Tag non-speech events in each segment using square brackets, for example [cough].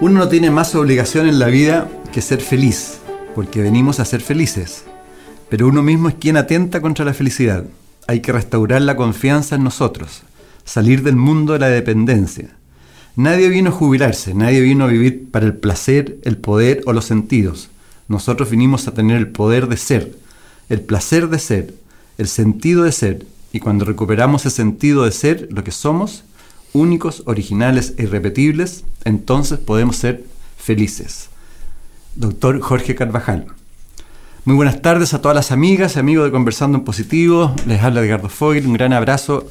Uno no tiene más obligación en la vida que ser feliz, porque venimos a ser felices. Pero uno mismo es quien atenta contra la felicidad. Hay que restaurar la confianza en nosotros, salir del mundo de la dependencia. Nadie vino a jubilarse, nadie vino a vivir para el placer, el poder o los sentidos. Nosotros vinimos a tener el poder de ser, el placer de ser, el sentido de ser. Y cuando recuperamos el sentido de ser lo que somos, únicos, originales e irrepetibles, entonces podemos ser felices. Doctor Jorge Carvajal. Muy buenas tardes a todas las amigas y amigos de Conversando en Positivo. Les habla Edgardo Fogel. Un gran abrazo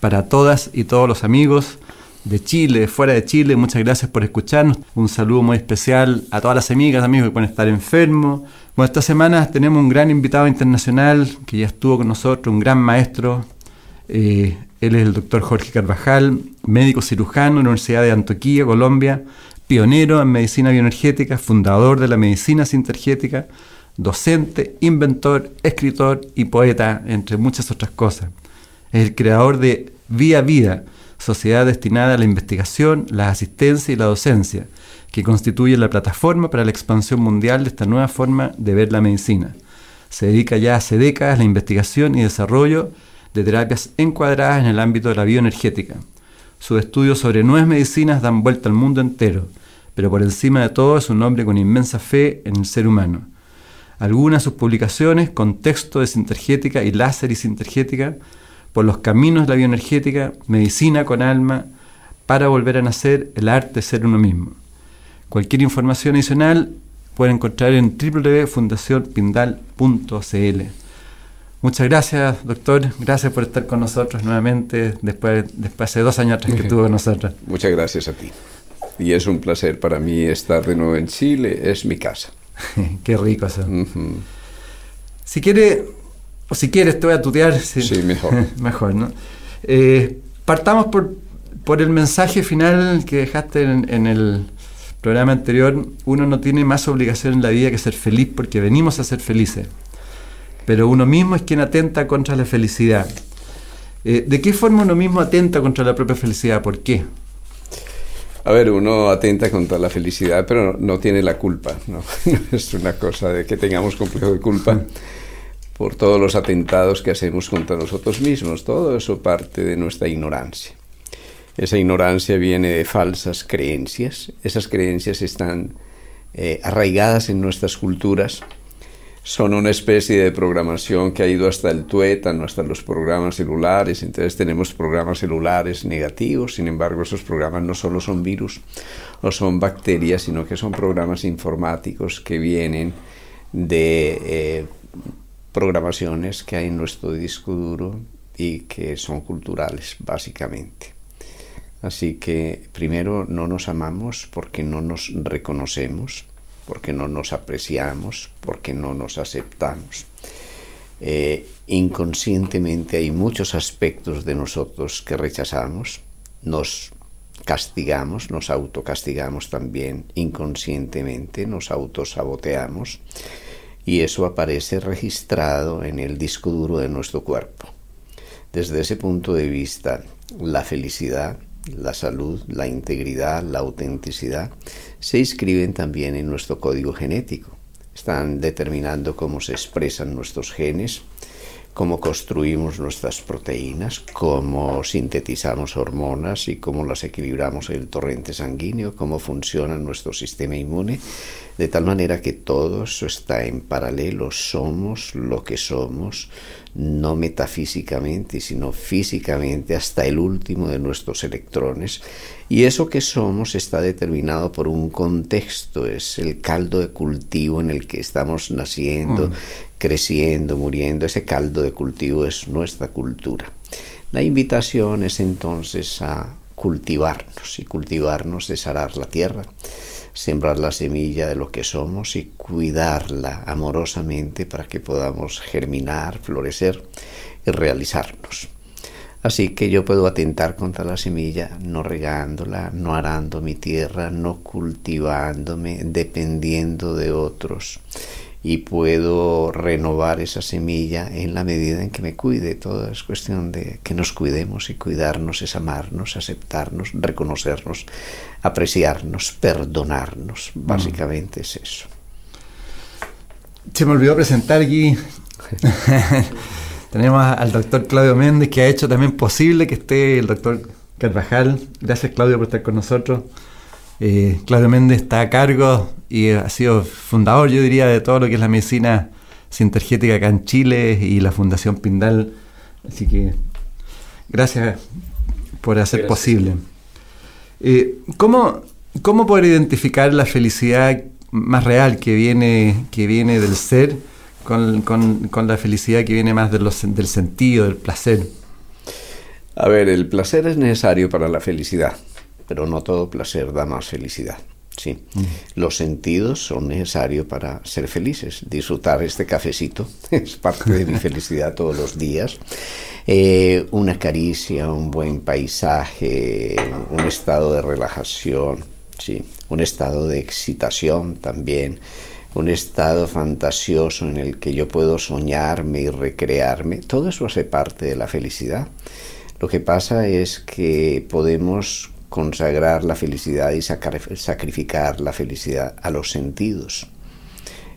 para todas y todos los amigos de Chile, fuera de Chile. Muchas gracias por escucharnos. Un saludo muy especial a todas las amigas, amigos que pueden estar enfermos. Bueno, esta semana tenemos un gran invitado internacional que ya estuvo con nosotros, un gran maestro. Eh, él es el doctor Jorge Carvajal, médico cirujano en la Universidad de Antioquia, Colombia, pionero en medicina bioenergética, fundador de la medicina sintergética, docente, inventor, escritor y poeta, entre muchas otras cosas. Es el creador de Vía Vida, sociedad destinada a la investigación, la asistencia y la docencia, que constituye la plataforma para la expansión mundial de esta nueva forma de ver la medicina. Se dedica ya hace décadas a la investigación y desarrollo de terapias encuadradas en el ámbito de la bioenergética. Sus estudios sobre nuevas medicinas dan vuelta al mundo entero, pero por encima de todo es un hombre con inmensa fe en el ser humano. Algunas de sus publicaciones, Contexto de Sintergética y Láser y Sintergética, por los caminos de la bioenergética, Medicina con alma, para volver a nacer, el arte de ser uno mismo. Cualquier información adicional pueden encontrar en www.fundacionpindal.cl. Muchas gracias, doctor. Gracias por estar con nosotros nuevamente después, después de dos años atrás que [laughs] estuvo con nosotros. Muchas gracias a ti. Y es un placer para mí estar de nuevo en Chile. Es mi casa. [laughs] Qué rico eso. Si quiere, o si quieres, te voy a tutear. Sí, mejor. [laughs] mejor, ¿no? Eh, partamos por, por, el mensaje final que dejaste en, en el programa anterior. Uno no tiene más obligación en la vida que ser feliz porque venimos a ser felices pero uno mismo es quien atenta contra la felicidad. Eh, ¿De qué forma uno mismo atenta contra la propia felicidad? ¿Por qué? A ver, uno atenta contra la felicidad, pero no, tiene la culpa. ¿no? [laughs] es una cosa de que tengamos complejo de culpa por todos los atentados que hacemos contra nosotros mismos. Todo eso parte de nuestra ignorancia. Esa ignorancia viene de falsas creencias. Esas creencias están eh, arraigadas en nuestras culturas son una especie de programación que ha ido hasta el tuétano, hasta los programas celulares. Entonces tenemos programas celulares negativos, sin embargo esos programas no solo son virus o son bacterias, sino que son programas informáticos que vienen de eh, programaciones que hay en nuestro disco duro y que son culturales, básicamente. Así que primero no nos amamos porque no nos reconocemos porque no nos apreciamos, porque no nos aceptamos. Eh, inconscientemente hay muchos aspectos de nosotros que rechazamos, nos castigamos, nos autocastigamos también inconscientemente, nos autosaboteamos y eso aparece registrado en el disco duro de nuestro cuerpo. Desde ese punto de vista, la felicidad la salud, la integridad, la autenticidad, se inscriben también en nuestro código genético. Están determinando cómo se expresan nuestros genes, cómo construimos nuestras proteínas, cómo sintetizamos hormonas y cómo las equilibramos en el torrente sanguíneo, cómo funciona nuestro sistema inmune, de tal manera que todo eso está en paralelo, somos lo que somos, no metafísicamente, sino físicamente hasta el último de nuestros electrones. Y eso que somos está determinado por un contexto, es el caldo de cultivo en el que estamos naciendo, mm. creciendo, muriendo. Ese caldo de cultivo es nuestra cultura. La invitación es entonces a cultivarnos y cultivarnos es arar la tierra, sembrar la semilla de lo que somos y cuidarla amorosamente para que podamos germinar, florecer y realizarnos. Así que yo puedo atentar contra la semilla no regándola, no arando mi tierra, no cultivándome, dependiendo de otros. Y puedo renovar esa semilla en la medida en que me cuide. Todo es cuestión de que nos cuidemos y cuidarnos es amarnos, aceptarnos, reconocernos, apreciarnos, perdonarnos. Mm. Básicamente es eso. Se me olvidó presentar aquí [laughs] Tenemos al doctor Claudio Méndez, que ha hecho también posible que esté el doctor Carvajal. Gracias, Claudio, por estar con nosotros. Eh, Claudio Méndez está a cargo y ha sido fundador, yo diría, de todo lo que es la medicina sintergética acá en Chile y la Fundación Pindal. Así que gracias por hacer posible. Eh, ¿cómo, ¿Cómo poder identificar la felicidad más real que viene, que viene del ser? con, la felicidad que viene más de los, del sentido, del placer. A ver, el placer es necesario para la felicidad, pero no todo placer da más felicidad. Sí, mm. los sentidos son necesarios para ser felices. Disfrutar este cafecito [laughs] es parte de mi felicidad todos los días. Eh, una caricia, un buen paisaje, un estado de relajación, sí, un estado de excitación también un estado fantasioso en el que yo puedo soñarme y recrearme, todo eso hace parte de la felicidad. Lo que pasa es que podemos consagrar la felicidad y sacrificar la felicidad a los sentidos.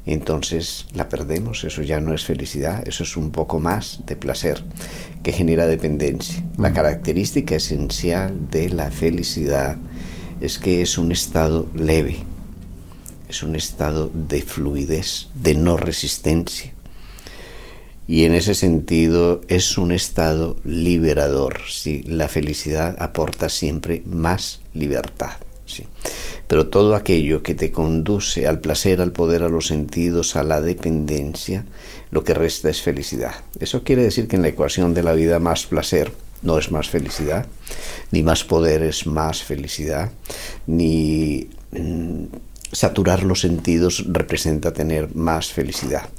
Entonces la perdemos, eso ya no es felicidad, eso es un poco más de placer que genera dependencia. La mm. característica esencial de la felicidad es que es un estado leve, es un estado de fluidez, de no resistencia. Y en ese sentido es un estado liberador. ¿sí? La felicidad aporta siempre más libertad. ¿sí? Pero todo aquello que te conduce al placer, al poder, a los sentidos, a la dependencia, lo que resta es felicidad. Eso quiere decir que en la ecuación de la vida más placer no es más felicidad, ni más poder es más felicidad, ni mm, saturar los sentidos representa tener más felicidad.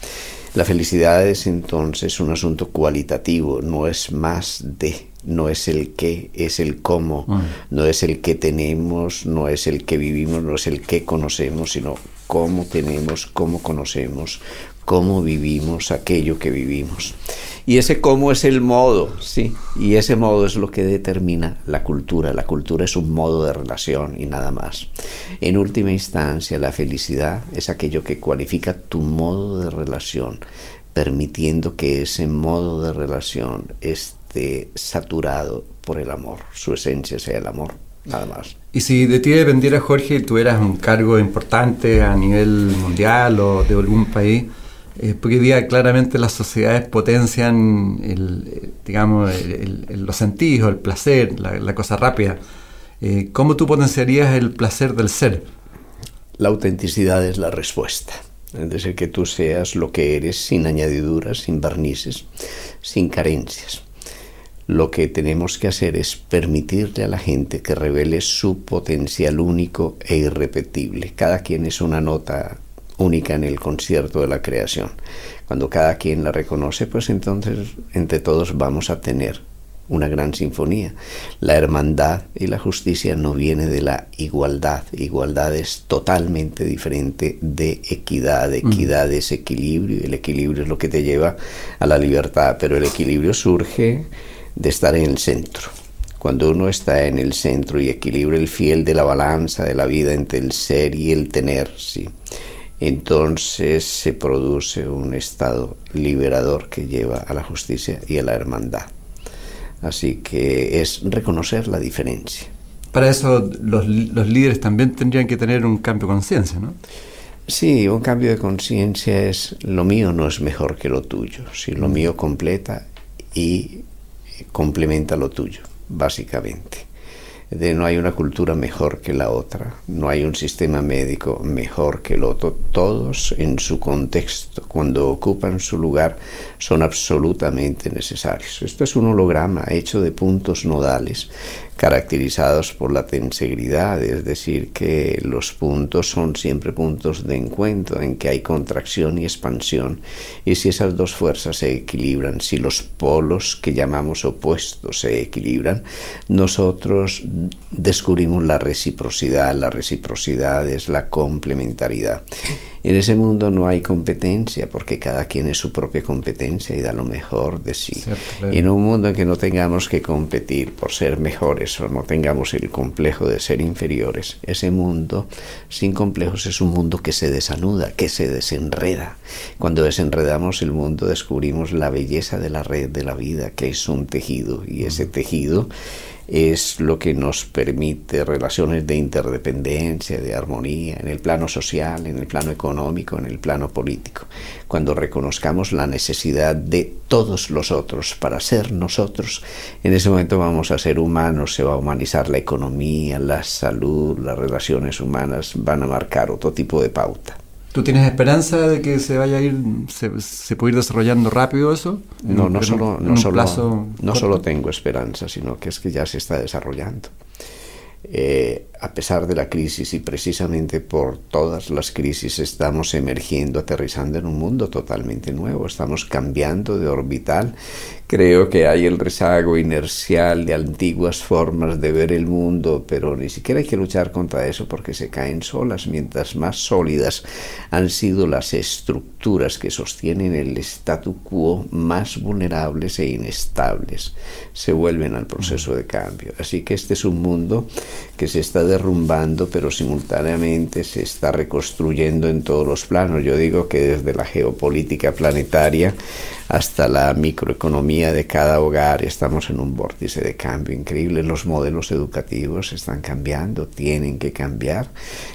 La felicidad es entonces un asunto cualitativo, no es más de, no es el qué, es el cómo, mm. no es el que tenemos, no es el que vivimos, no es el que conocemos, sino cómo tenemos, cómo conocemos, cómo vivimos aquello que vivimos. Y ese cómo es el modo, sí. Y ese modo es lo que determina la cultura. La cultura es un modo de relación y nada más. En última instancia, la felicidad es aquello que cualifica tu modo de relación, permitiendo que ese modo de relación esté saturado por el amor. Su esencia sea el amor, nada más. Y si de ti dependiera, Jorge, tú eras un cargo importante a nivel mundial o de algún país, eh, porque día claramente las sociedades potencian el, digamos, los sentidos, el placer, la, cosa rápida. Eh, ¿Cómo tú potenciarías el placer del ser? La autenticidad es la respuesta. Es decir, que tú seas lo que eres sin añadiduras, sin barnices, sin carencias. Lo que tenemos que hacer es permitirle a la gente que revele su potencial único e irrepetible. Cada quien es una nota única en el concierto de la creación. Cuando cada quien la reconoce, pues entonces entre todos vamos a tener una gran sinfonía. La hermandad y la justicia no viene de la igualdad. Igualdad es totalmente diferente de equidad. Mm. Equidad es equilibrio y el equilibrio es lo que te lleva a la libertad. Pero el equilibrio surge de estar en el centro. Cuando uno está en el centro y equilibra el fiel de la balanza de la vida entre el ser y el tener, sí entonces se produce un estado liberador que lleva a la justicia y a la hermandad. Así que es reconocer la diferencia. Para eso los, líderes también tendrían que tener un cambio de conciencia, ¿no? Sí, un cambio de conciencia es lo mío no es mejor que lo tuyo, si lo mío completa y complementa lo tuyo, básicamente de no hay una cultura mejor que la otra, no hay un sistema médico mejor que el otro, todos en su contexto, cuando ocupan su lugar, son absolutamente necesarios. Esto es un holograma hecho de puntos nodales caracterizados por la tensegridad, es decir, que los puntos son siempre puntos de encuentro, en que hay contracción y expansión, y si esas dos fuerzas se equilibran, si los polos que llamamos opuestos se equilibran, nosotros descubrimos la reciprocidad, la reciprocidad es la complementariedad. En ese mundo no hay competencia porque cada quien es su propia competencia y da lo mejor de sí. en un mundo en que no tengamos que competir por ser mejores no tengamos el complejo de ser inferiores, ese mundo sin complejos es un mundo que se desanuda, que se desenreda. Cuando desenredamos el mundo descubrimos la belleza de la red de la vida, que es un tejido y ese tejido es lo que nos permite relaciones de interdependencia, de armonía, en el plano social, en el plano económico, en el plano político. Cuando reconozcamos la necesidad de todos los otros para ser nosotros, en ese momento vamos a ser humanos, se va a humanizar la economía, la salud, las relaciones humanas, van a marcar otro tipo de pauta. ¿Tú tienes esperanza de que se vaya a ir, se, puede ir desarrollando rápido eso? No, no, solo, no, solo, no solo tengo esperanza, sino que es que ya se está desarrollando. Eh, a pesar de la crisis y precisamente por todas las crisis estamos emergiendo, aterrizando en un mundo totalmente nuevo, estamos cambiando de orbital. Creo que hay el rezago inercial de antiguas formas de ver el mundo, pero ni siquiera hay que luchar contra eso porque se caen solas. Mientras más sólidas han sido las estructuras que sostienen el statu quo, más vulnerables e inestables se vuelven al proceso de cambio. Así que este es un mundo que se está derrumbando, pero simultáneamente se está reconstruyendo en todos los planos. Yo digo que desde la geopolítica planetaria hasta la microeconomía de cada hogar estamos en un vórtice de cambio increíble. Los modelos educativos están cambiando, tienen que cambiar.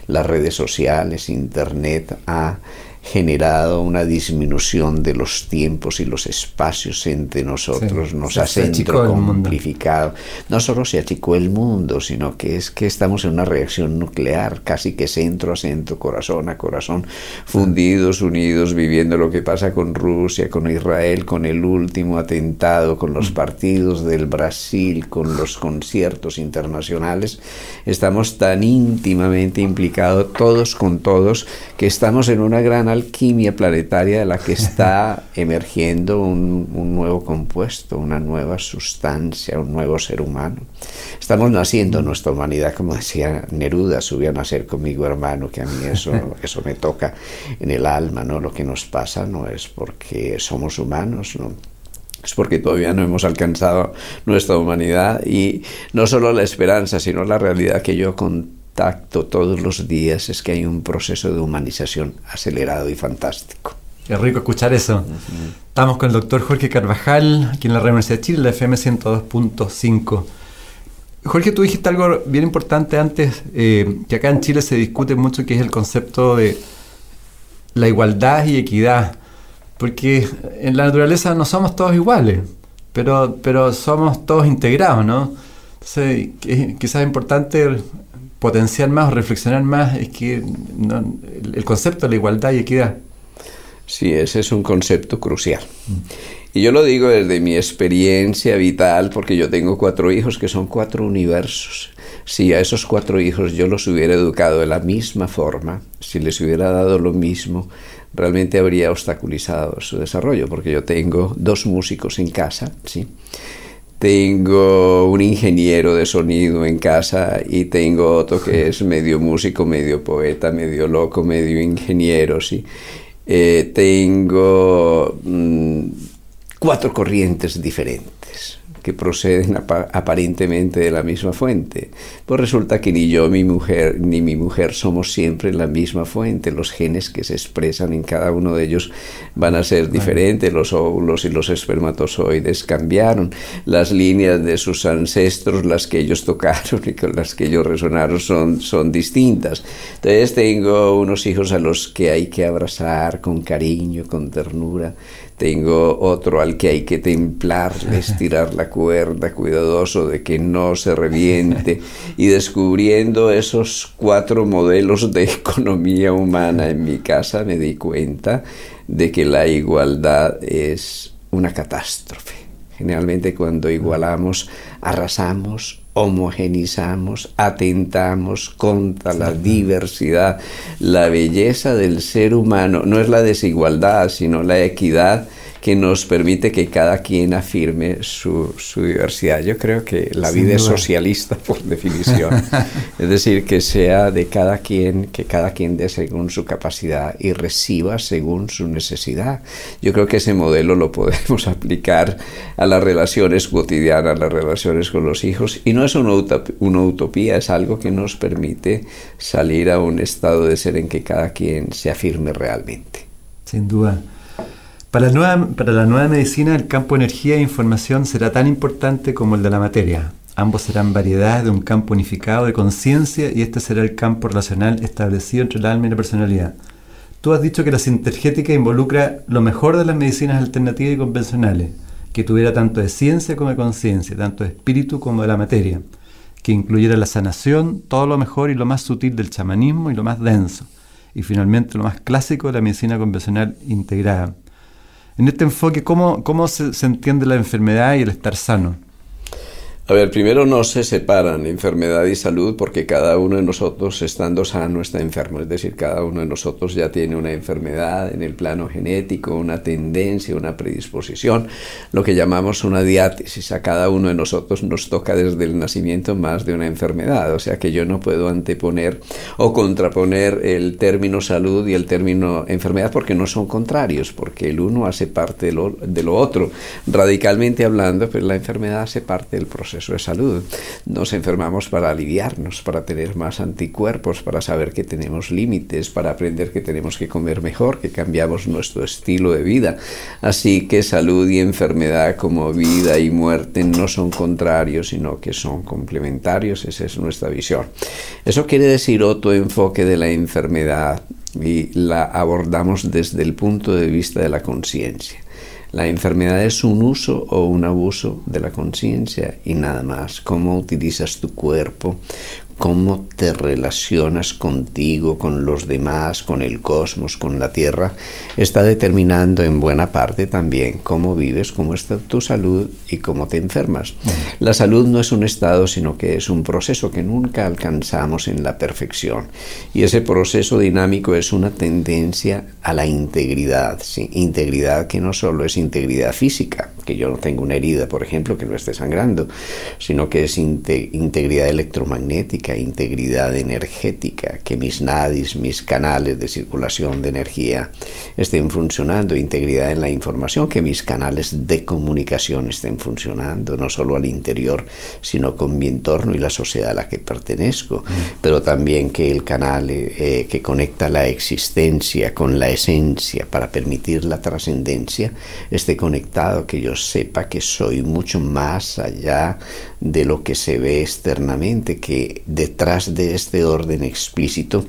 Las redes sociales, Internet ha generado una disminución de los tiempos y los espacios entre nosotros, nos ha centro complicado. No solo se achicó el mundo, sino que es que estamos en una reacción nuclear, casi que centro a centro, corazón a corazón, fundidos, unidos, viviendo lo que pasa con Rusia, con Israel, con el último atentado, con los mm. partidos del Brasil, con los conciertos internacionales. Estamos tan íntimamente implicados todos con todos que estamos en una gran alquimia planetaria de la que está [laughs] emergiendo un, nuevo compuesto, una nueva sustancia, un nuevo ser humano. Estamos naciendo nuestra humanidad, como decía Neruda, subió a nacer conmigo hermano, que a mí eso, [laughs] eso me toca en el alma, ¿no? Lo que nos pasa no es porque somos humanos, ¿no? es porque todavía no hemos alcanzado nuestra humanidad y no solo la esperanza, sino la realidad que yo con tacto todos los días es que hay un proceso de humanización acelerado y fantástico. Qué rico escuchar eso. Estamos con el doctor Jorge Carvajal, aquí en la Universidad de Chile, la FM 102.5. Jorge, tú dijiste algo bien importante antes, eh, que acá en Chile se discute mucho, que es el concepto de la igualdad y equidad, porque en la naturaleza no somos todos iguales, pero, pero somos todos integrados, ¿no? Entonces, quizás es importante potenciar más o reflexionar más es que el, concepto de la igualdad y equidad. Sí, ese es un concepto crucial. Y yo lo digo desde mi experiencia vital, porque yo tengo cuatro hijos que son cuatro universos. Si a esos cuatro hijos yo los hubiera educado de la misma forma, si les hubiera dado lo mismo, realmente habría obstaculizado su desarrollo, porque yo tengo dos músicos en casa, ¿sí? Tengo un ingeniero de sonido en casa y tengo otro que [laughs] es medio músico, medio poeta, medio loco, medio ingeniero, ¿sí? Eh, tengo mm, cuatro corrientes diferentes que proceden aparentemente de la misma fuente. Pues resulta que ni yo mi mujer, ni mi mujer somos siempre la misma fuente. Los genes que se expresan en cada uno de ellos van a ser diferentes. Los óvulos y los espermatozoides cambiaron. Las líneas de sus ancestros, las que ellos tocaron y con las que ellos resonaron, son, son distintas. Entonces tengo unos hijos a los que hay que abrazar con cariño, con ternura tengo otro al que hay que templar, estirar la cuerda, cuidadoso de que no se reviente, y descubriendo esos cuatro modelos de economía humana en mi casa me di cuenta de que la igualdad es una catástrofe. Generalmente cuando igualamos, arrasamos homogenizamos, atentamos contra la diversidad. La belleza del ser humano no es la desigualdad, sino la equidad que nos permite que cada quien afirme su, diversidad. Yo creo que la vida es socialista [laughs] por definición. [laughs] es decir, que sea de cada quien, que cada quien dé según su capacidad y reciba según su necesidad. Yo creo que ese modelo lo podemos [laughs] aplicar a las relaciones cotidianas, a las relaciones con los hijos. Y no es una utopía, es algo que nos permite salir a un estado de ser en que cada quien se afirme realmente. Sin duda. Para la, nueva, para la nueva medicina, el campo de energía e información será tan importante como el de la materia. Ambos serán variedades de un campo unificado de conciencia y este será el campo relacional establecido entre el alma y la personalidad. Tú has dicho que la sintergética involucra lo mejor de las medicinas alternativas y convencionales, que tuviera tanto de ciencia como de conciencia, tanto de espíritu como de la materia, que incluyera la sanación, todo lo mejor y lo más sutil del chamanismo y lo más denso, y finalmente lo más clásico de la medicina convencional integrada en este enfoque, ¿cómo, cómo se, se entiende la enfermedad y el estar sano? A ver, primero no se separan enfermedad y salud porque cada uno de nosotros estando sano está enfermo, es decir, cada uno de nosotros ya tiene una enfermedad en el plano genético, una tendencia, una predisposición, lo que llamamos una diátesis. A cada uno de nosotros nos toca desde el nacimiento más de una enfermedad, o sea que yo no puedo anteponer o contraponer el término salud y el término enfermedad porque no son contrarios, porque el uno hace parte de lo, de lo otro. Radicalmente hablando, pues la enfermedad hace parte del proceso eso de salud. Nos enfermamos para aliviarnos, para tener más anticuerpos, para saber que tenemos límites, para aprender que tenemos que comer mejor, que cambiamos nuestro estilo de vida. Así que salud y enfermedad como vida y muerte no son contrarios, sino que son complementarios. Esa es nuestra visión. Eso quiere decir otro enfoque de la enfermedad y la abordamos desde el punto de vista de la conciencia. La enfermedad es un uso o un abuso de la conciencia y nada más. Cómo utilizas tu cuerpo, cómo te relacionas contigo, con los demás, con el cosmos, con la Tierra, está determinando en buena parte también cómo vives, cómo está tu salud y cómo te enfermas. La salud no es un estado, sino que es un proceso que nunca alcanzamos en la perfección. Y ese proceso dinámico es una tendencia a la integridad, ¿sí? integridad que no solo es integridad física, que yo no tengo una herida, por ejemplo, que no esté sangrando, sino que es integridad electromagnética, integridad energética, que mis nadis, mis canales de circulación de energía estén funcionando, integridad en la información, que mis canales de comunicación estén funcionando, no solo al interior, sino con mi entorno y la sociedad a la que pertenezco, pero también que el canal eh, que conecta la existencia con la esencia para permitir la trascendencia esté conectado, que yo sepa que soy mucho más allá de lo que se ve externamente, que detrás de este orden explícito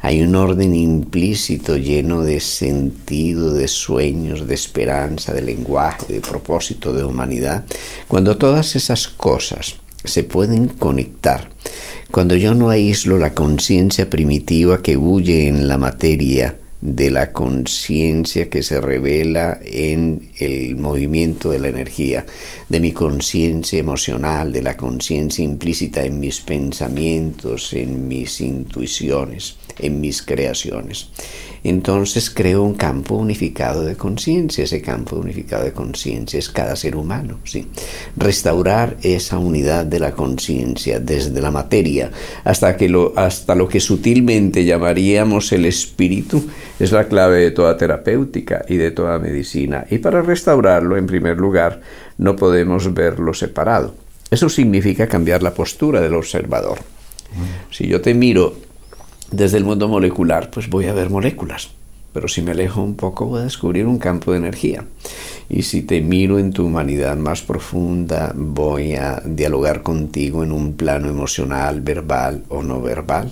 hay un orden implícito lleno de sentido, de sueños, de esperanza, de lenguaje, de propósito, de humanidad. Cuando todas esas cosas se pueden conectar, cuando yo no aíslo la conciencia primitiva que huye en la materia, de la conciencia que se revela en el movimiento de la energía, de mi conciencia emocional, de la conciencia implícita en mis pensamientos, en mis intuiciones, en mis creaciones entonces creo un campo unificado de conciencia. Ese campo unificado de conciencia es cada ser humano. ¿sí? Restaurar esa unidad de la conciencia desde la materia hasta, que lo, hasta lo que sutilmente llamaríamos el espíritu es la clave de toda terapéutica y de toda medicina. Y para restaurarlo, en primer lugar, no podemos verlo separado. Eso significa cambiar la postura del observador. Si yo te miro desde el mundo molecular, pues voy a ver moléculas. Pero si me alejo un poco voy a descubrir un campo de energía. Y si te miro en tu humanidad más profunda, voy a dialogar contigo en un plano emocional, verbal o no verbal.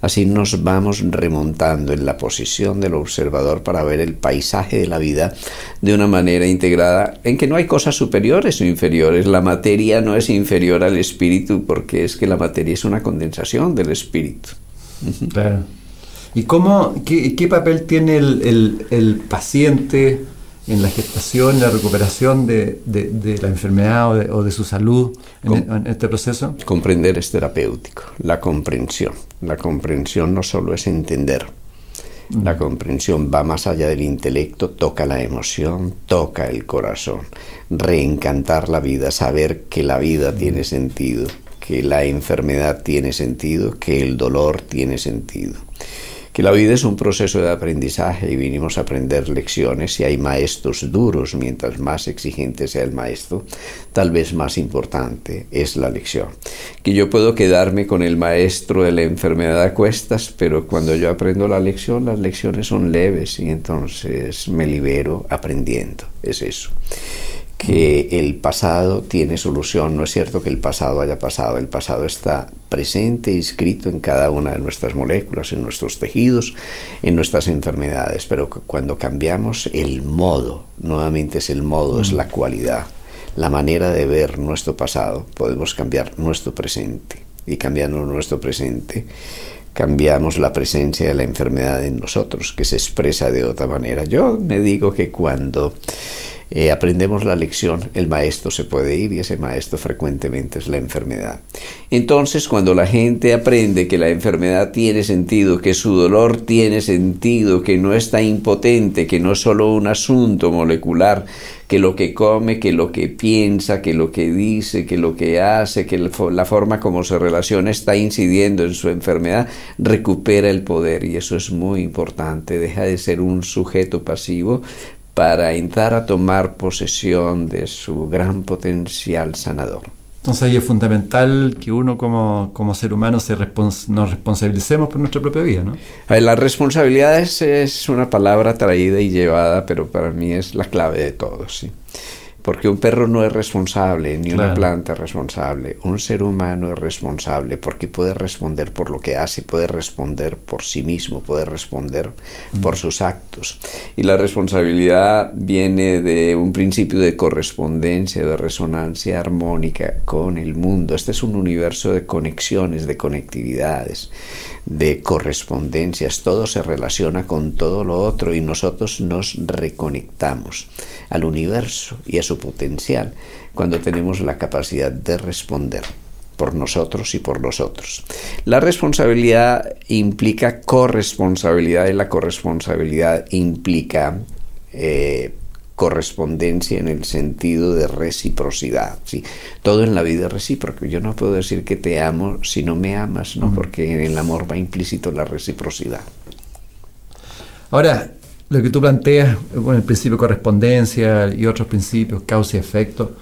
Así nos vamos remontando en la posición del observador para ver el paisaje de la vida de una manera integrada, en que no hay cosas superiores o inferiores. La materia no es inferior al espíritu porque es que la materia es una condensación del espíritu. Claro. ¿Y cómo, qué, papel tiene el, paciente en la gestación, en la recuperación de, la enfermedad o de, su salud en, este proceso? Comprender es terapéutico, la comprensión. La comprensión no solo es entender, la comprensión va más allá del intelecto, toca la emoción, toca el corazón. Reencantar la vida, saber que la vida tiene sentido, que la enfermedad tiene sentido, que el dolor tiene sentido. Que la vida es un proceso de aprendizaje y vinimos a aprender lecciones y hay maestros duros, mientras más exigente sea el maestro, tal vez más importante es la lección. Que yo puedo quedarme con el maestro de la enfermedad a cuestas, pero cuando yo aprendo la lección, las lecciones son leves y entonces me libero aprendiendo, es eso que el pasado tiene solución. No es cierto que el pasado haya pasado, el pasado está presente, inscrito en cada una de nuestras moléculas, en nuestros tejidos, en nuestras enfermedades, pero cuando cambiamos el modo, nuevamente es el modo, es la cualidad, la manera de ver nuestro pasado, podemos cambiar nuestro presente. Y cambiando nuestro presente, cambiamos la presencia de la enfermedad en nosotros, que se expresa de otra manera. Yo me digo que cuando eh, aprendemos la lección, el maestro se puede ir y ese maestro frecuentemente es la enfermedad. Entonces, cuando la gente aprende que la enfermedad tiene sentido, que su dolor tiene sentido, que no está impotente, que no es solo un asunto molecular, que lo que come, que lo que piensa, que lo que dice, que lo que hace, que la forma como se relaciona está incidiendo en su enfermedad, recupera el poder y eso es muy importante, deja de ser un sujeto pasivo para entrar a tomar posesión de su gran potencial sanador. Entonces ahí es fundamental que uno como, ser humano se nos responsabilicemos por nuestra propia vida, ¿no? La responsabilidad es, es, una palabra traída y llevada, pero para mí es la clave de todo, sí. Porque un perro no es responsable, ni una planta es responsable. Un ser humano es responsable porque puede responder por lo que hace, puede responder por sí mismo, puede responder por mm. sus actos. Y la responsabilidad viene de un principio de correspondencia, de resonancia armónica con el mundo. Este es un universo de conexiones, de conectividades de correspondencias, todo se relaciona con todo lo otro y nosotros nos reconectamos al universo y a su potencial cuando tenemos la capacidad de responder por nosotros y por los otros. La responsabilidad implica corresponsabilidad y la corresponsabilidad implica eh, correspondencia en el sentido de reciprocidad. ¿sí? Todo en la vida es recíproco. Yo no puedo decir que te amo si no me amas, ¿no? porque en el amor va implícito la reciprocidad. Ahora, lo que tú planteas, bueno, el principio de correspondencia y otros principios, causa y efecto,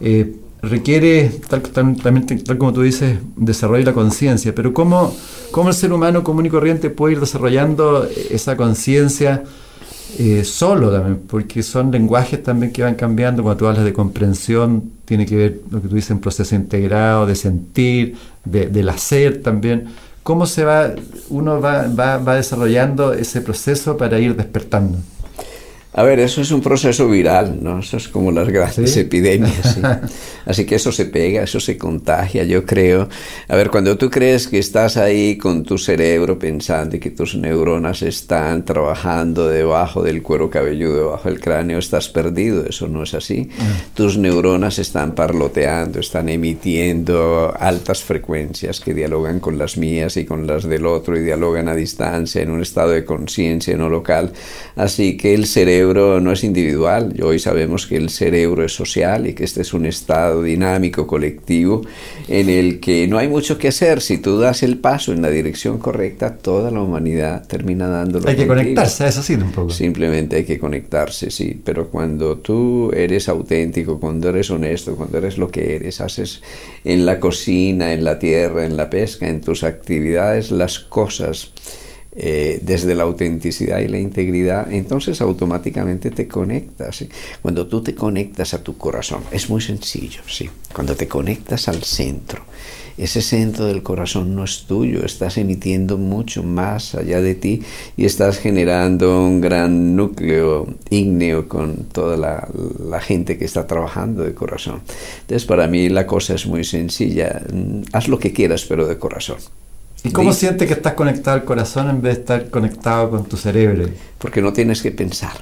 eh, requiere, tal, también, tal como tú dices, desarrollar la conciencia. Pero ¿cómo, ¿cómo el ser humano común y corriente puede ir desarrollando esa conciencia? Eh, solo también, porque son lenguajes también que van cambiando. Cuando tú hablas de comprensión, tiene que ver lo que tú dices en proceso integrado, de sentir, de, del hacer también. ¿Cómo se va, uno va, va, va desarrollando ese proceso para ir despertando? A ver, eso es un proceso viral, ¿no? Eso es como las grandes epidemias. [laughs] Así que eso se pega, eso se contagia, yo creo. A ver, cuando tú crees que estás ahí con tu cerebro pensando y que tus neuronas están trabajando debajo del cuero cabelludo, debajo del cráneo, estás perdido. Eso no es así. Ah. Tus neuronas están parloteando, están emitiendo altas frecuencias que dialogan con las mías y con las del otro y dialogan a distancia en un estado de conciencia no local. Así que el cerebro cerebro no es individual, hoy sabemos que el cerebro es social y que este es un estado dinámico, colectivo, en el que no hay mucho que hacer. Si tú das el paso en la dirección correcta, toda la humanidad termina dándolo. Hay que conectarse, eso sí, un poco. Simplemente hay que conectarse, sí, pero cuando tú eres auténtico, cuando eres honesto, cuando eres lo que eres, haces en la cocina, en la tierra, en la pesca, en tus actividades, las cosas eh, desde la autenticidad y la integridad, entonces automáticamente te conectas. Cuando tú te conectas a tu corazón, es muy sencillo, sí. Cuando te conectas al centro, ese centro del corazón no es tuyo, estás emitiendo mucho más allá de ti y estás generando un gran núcleo ígneo con toda la, la gente que está trabajando de corazón. Entonces para mí la cosa es muy sencilla, haz lo que quieras pero de corazón. ¿Y cómo sientes que estás conectado al corazón en vez de estar conectado con tu cerebro? Porque no tienes que pensar,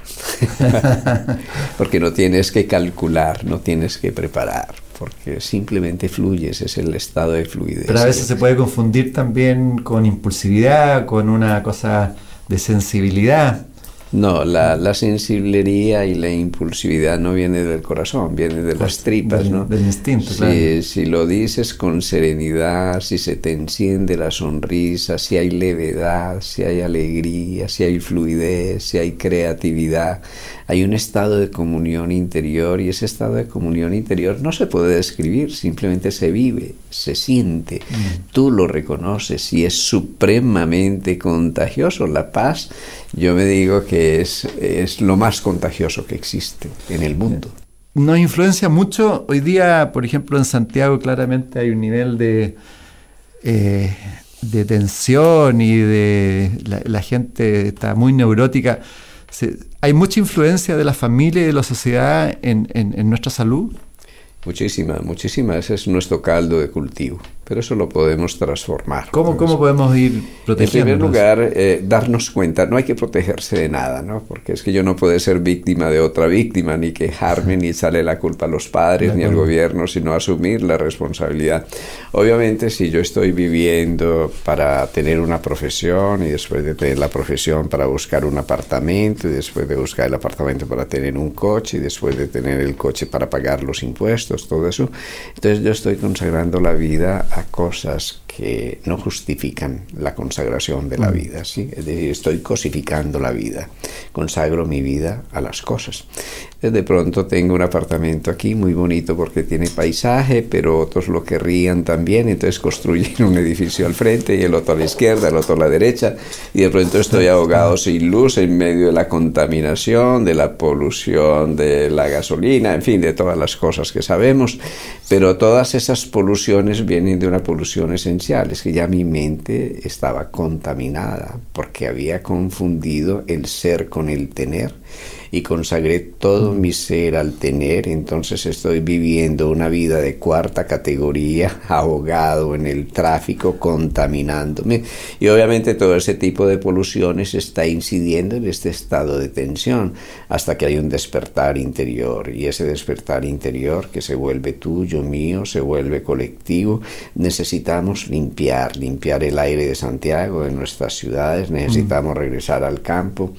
[laughs] porque no tienes que calcular, no tienes que preparar, porque simplemente fluyes, es el estado de fluidez. Pero a veces se puede confundir también con impulsividad, con una cosa de sensibilidad. No, la, la sensiblería y la impulsividad no viene del corazón, viene de las Pues, tripas, del- ¿no? del instinto, Si, claro. si lo dices con serenidad, si se te enciende la sonrisa, si hay levedad, si hay alegría, si hay fluidez, si hay creatividad, hay un estado de comunión interior y ese estado de comunión interior no se puede describir, simplemente se vive, se siente, tú lo reconoces y es supremamente contagioso. La paz, yo me digo que es, es lo más contagioso que existe en el mundo. Nos influencia mucho. Hoy día, por ejemplo, en Santiago claramente hay un nivel de, eh, de tensión y de la, la gente está muy neurótica. Se- hay mucha influencia de la familia y de la sociedad en, en- nuestra salud. Muchísima, muchísima. Ese es nuestro caldo de cultivo. Pero eso lo podemos transformar. ¿Cómo, cómo podemos ir En protegiendo? primer lugar, eh, darnos cuenta, no hay que protegerse de nada, ¿no? Porque es que yo no puedo ser víctima de otra víctima, ni quejarme, ni echarle la culpa a los padres, ni al gobierno, sino asumir la responsabilidad. Obviamente, si yo estoy viviendo para tener una profesión y después de tener la profesión para buscar un apartamento y después de buscar el apartamento para tener un coche y después de tener el coche para pagar los impuestos, todo eso, entonces yo estoy consagrando la vida a cosas que no justifican la consagración de la vida, ¿sí? Es decir, estoy cosificando la vida, consagro mi vida a las cosas. Entonces, de pronto tengo un apartamento aquí muy bonito porque tiene paisaje, pero otros lo querrían también, entonces construyen un edificio al frente y el otro a la izquierda, el otro a la derecha, y de pronto estoy [laughs] ahogado sin luz en medio de la contaminación, de la polución, de la gasolina, en fin, de todas las cosas que sabemos, pero todas esas poluciones vienen de una polución esencial, es que ya mi mente estaba contaminada porque había confundido el ser con el tener y consagré todo mi ser al tener, entonces estoy viviendo una vida de cuarta categoría, [laughs] ahogado en el tráfico, contaminándome. Y obviamente todo ese tipo de poluciones está incidiendo en este estado de tensión hasta que hay un despertar interior. Y ese despertar interior que se vuelve tuyo, mío, se vuelve colectivo, necesitamos limpiar, limpiar el aire de Santiago, de nuestras ciudades, necesitamos regresar al campo.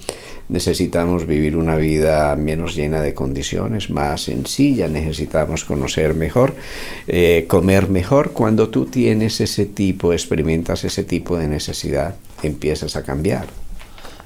Necesitamos vivir una vida menos llena de condiciones, más sencilla, necesitamos conocer mejor, eh, comer mejor. Cuando tú tienes ese tipo, experimentas ese tipo de necesidad, empiezas a cambiar.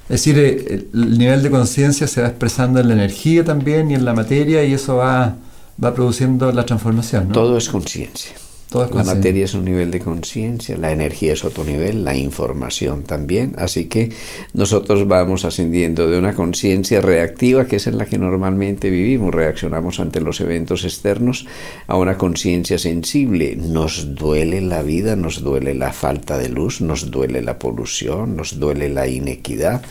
Es decir, eh, el nivel de conciencia se va expresando en la energía también y en la materia y eso va, va produciendo la transformación. ¿no? Todo es conciencia. La materia es un nivel de conciencia, la energía es otro nivel, la información también. Así que nosotros vamos ascendiendo de una conciencia reactiva, que es en la que normalmente vivimos, reaccionamos ante los eventos externos, a una conciencia sensible. Nos duele la vida, nos duele la falta de luz, nos duele la polución, nos duele la inequidad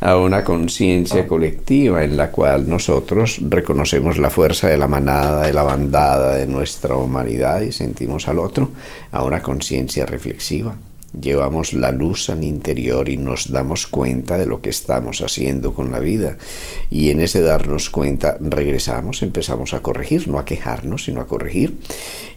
a una conciencia colectiva en la cual nosotros reconocemos la fuerza de la manada, de la bandada, de nuestra humanidad y sentimos al otro, a una conciencia reflexiva. Llevamos la luz al interior y nos damos cuenta de lo que estamos haciendo con la vida. Y en ese darnos cuenta regresamos, empezamos a corregir, no a quejarnos, sino a corregir.